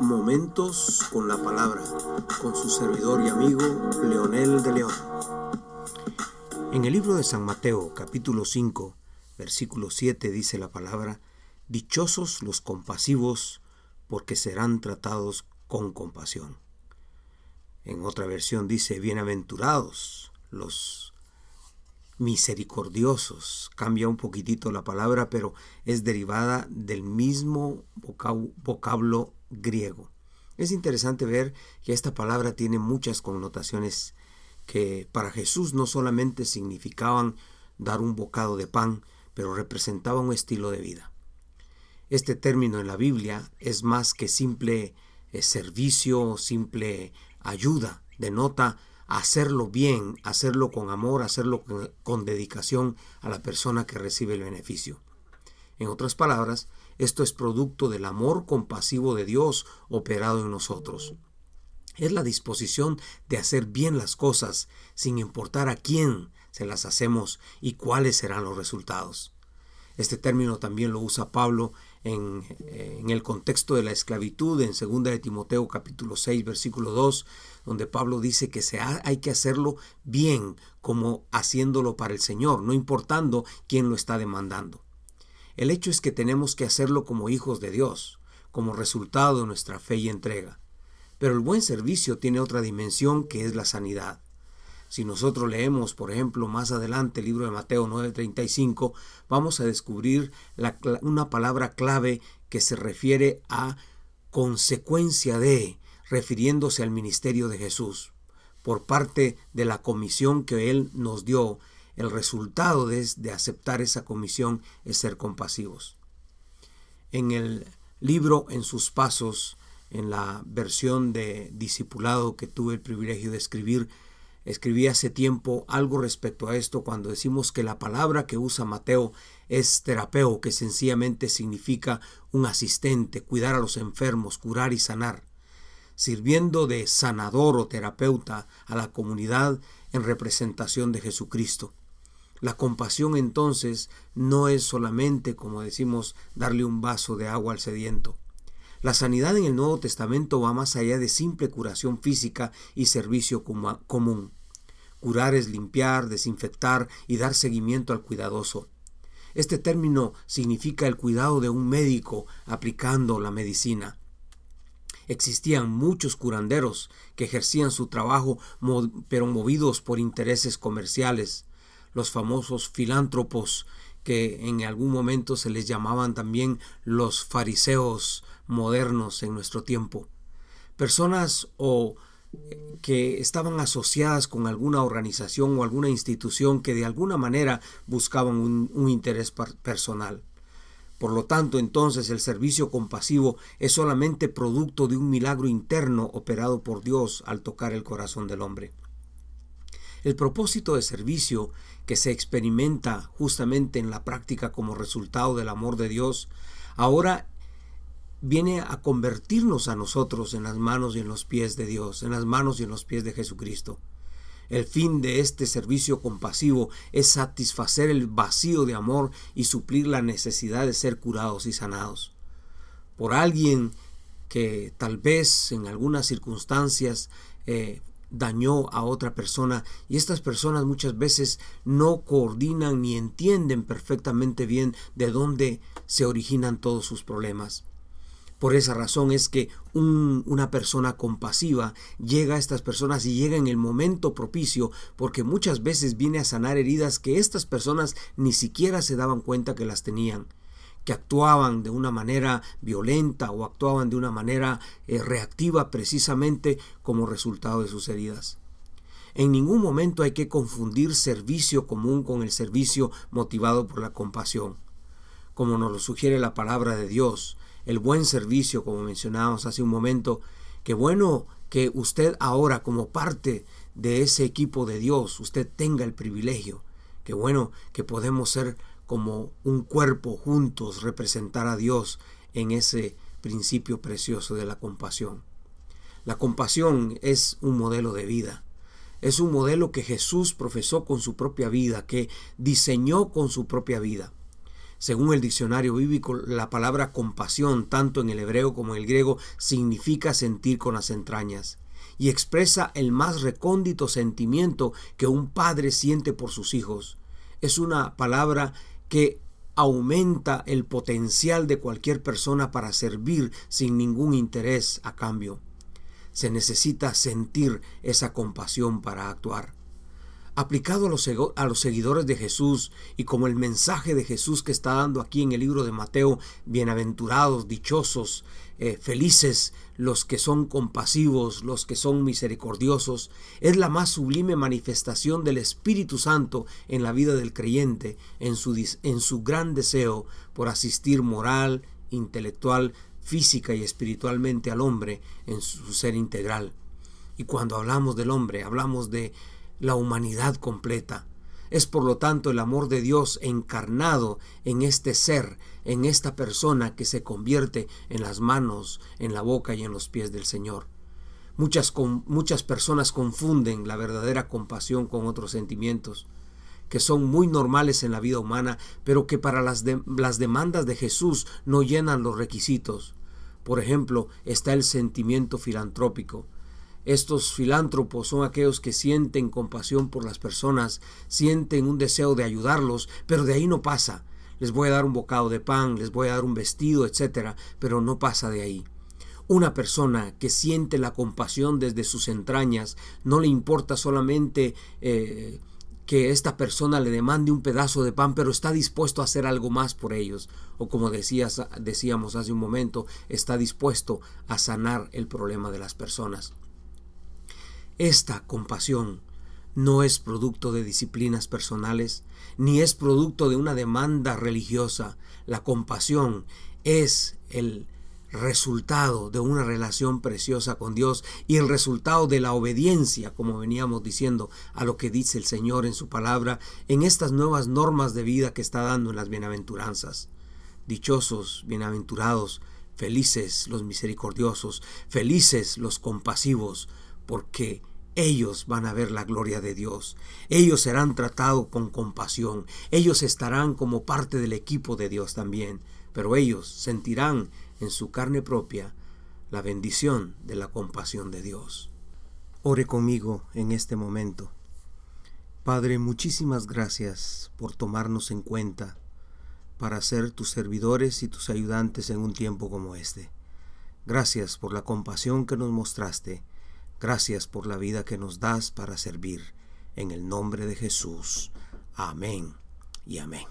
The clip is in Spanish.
Momentos con la palabra, con su servidor y amigo Leonel de León. En el libro de San Mateo, capítulo 5, versículo 7, dice la palabra, Dichosos los compasivos, porque serán tratados con compasión. En otra versión dice, Bienaventurados los misericordiosos. Cambia un poquitito la palabra, pero es derivada del mismo vocablo griego. Es interesante ver que esta palabra tiene muchas connotaciones que para Jesús no solamente significaban dar un bocado de pan, pero representaba un estilo de vida. Este término en la Biblia es más que simple eh, servicio, simple ayuda, denota hacerlo bien, hacerlo con amor, hacerlo con dedicación a la persona que recibe el beneficio. En otras palabras, esto es producto del amor compasivo de Dios operado en nosotros. Es la disposición de hacer bien las cosas sin importar a quién se las hacemos y cuáles serán los resultados. Este término también lo usa Pablo en, el contexto de la esclavitud en 2 de Timoteo capítulo 6 versículo 2, donde Pablo dice que se hay que hacerlo bien como haciéndolo para el Señor, no importando quién lo está demandando. El hecho es que tenemos que hacerlo como hijos de Dios, como resultado de nuestra fe y entrega. Pero el buen servicio tiene otra dimensión que es la sanidad. Si nosotros leemos, por ejemplo, más adelante el libro de Mateo 9:35, vamos a descubrir una palabra clave que se refiere a consecuencia de, refiriéndose al ministerio de Jesús. Por parte de la comisión que Él nos dio, el resultado de, de aceptar esa comisión es ser compasivos. En el libro En sus pasos, en la versión de discipulado que tuve el privilegio de escribir, escribí hace tiempo algo respecto a esto cuando decimos que la palabra que usa Mateo es terapeo, que sencillamente significa un asistente, cuidar a los enfermos, curar y sanar sirviendo de sanador o terapeuta a la comunidad en representación de Jesucristo. La compasión entonces no es solamente, como decimos, darle un vaso de agua al sediento. La sanidad en el Nuevo Testamento va más allá de simple curación física y servicio común. Curar es limpiar, desinfectar y dar seguimiento al cuidadoso. Este término significa el cuidado de un médico aplicando la medicina. Existían muchos curanderos que ejercían su trabajo pero movidos por intereses comerciales. Los famosos filántropos que en algún momento se les llamaban también los fariseos modernos en nuestro tiempo. Personas o eh, que estaban asociadas con alguna organización o alguna institución que de alguna manera buscaban un, un interés personal. Por lo tanto, entonces el servicio compasivo es solamente producto de un milagro interno operado por Dios al tocar el corazón del hombre. El propósito de servicio que se experimenta justamente en la práctica como resultado del amor de Dios, ahora viene a convertirnos a nosotros en las manos y en los pies de Dios, en las manos y en los pies de Jesucristo. El fin de este servicio compasivo es satisfacer el vacío de amor y suplir la necesidad de ser curados y sanados. Por alguien que tal vez en algunas circunstancias eh, dañó a otra persona y estas personas muchas veces no coordinan ni entienden perfectamente bien de dónde se originan todos sus problemas. Por esa razón es que una persona compasiva llega a estas personas y llega en el momento propicio porque muchas veces viene a sanar heridas que estas personas ni siquiera se daban cuenta que las tenían que actuaban de una manera violenta o actuaban de una manera eh, reactiva precisamente como resultado de sus heridas. En ningún momento hay que confundir servicio común con el servicio motivado por la compasión. Como nos lo sugiere la palabra de Dios, el buen servicio, como mencionábamos hace un momento. Qué bueno que usted ahora, como parte de ese equipo de Dios, usted tenga el privilegio. Qué bueno que podemos ser como un cuerpo juntos, representar a Dios en ese principio precioso de la compasión. La compasión es un modelo de vida. Es un modelo que Jesús profesó con su propia vida, que diseñó con su propia vida. Según el diccionario bíblico, la palabra compasión, tanto en el hebreo como en el griego, significa sentir con las entrañas y expresa el más recóndito sentimiento que un padre siente por sus hijos. Es una palabra que aumenta el potencial de cualquier persona para servir sin ningún interés a cambio. Se necesita sentir esa compasión para actuar aplicado a los, seguidores de Jesús y como el mensaje de Jesús que está dando aquí en el libro de Mateo, bienaventurados, dichosos, eh, felices los que son compasivos, los que son misericordiosos, es la más sublime manifestación del Espíritu Santo en la vida del creyente, en su, en su gran deseo por asistir moral, intelectual, física y espiritualmente al hombre en su ser integral. Y cuando hablamos del hombre, hablamos de la humanidad completa. Es por lo tanto el amor de Dios encarnado en este ser, en esta persona que se convierte en las manos, en la boca y en los pies del Señor. Muchas, muchas personas confunden la verdadera compasión con otros sentimientos que son muy normales en la vida humana, pero que para las, las demandas de Jesús no llenan los requisitos. Por ejemplo, está el sentimiento filantrópico, estos filántropos son aquellos que sienten compasión por las personas, sienten un deseo de ayudarlos, pero de ahí no pasa. Les voy a dar un bocado de pan, les voy a dar un vestido, etcétera, pero no pasa de ahí. Una persona que siente la compasión desde sus entrañas, no le importa solamente eh, que esta persona le demande un pedazo de pan, pero está dispuesto a hacer algo más por ellos. O como decíamos hace un momento, está dispuesto a sanar el problema de las personas. Esta compasión no es producto de disciplinas personales, ni es producto de una demanda religiosa. La compasión es el resultado de una relación preciosa con Dios y el resultado de la obediencia, como veníamos diciendo, a lo que dice el Señor en su palabra, en estas nuevas normas de vida que está dando en las bienaventuranzas. Dichosos, bienaventurados, felices los misericordiosos, felices los compasivos, porque ellos van a ver la gloria de Dios. Ellos serán tratados con compasión. Ellos estarán como parte del equipo de Dios también. Pero ellos sentirán en su carne propia la bendición de la compasión de Dios. Ore conmigo en este momento. Padre, muchísimas gracias por tomarnos en cuenta para ser tus servidores y tus ayudantes en un tiempo como este. Gracias por la compasión que nos mostraste Gracias por la vida que nos das para servir. En el nombre de Jesús. Amén y amén.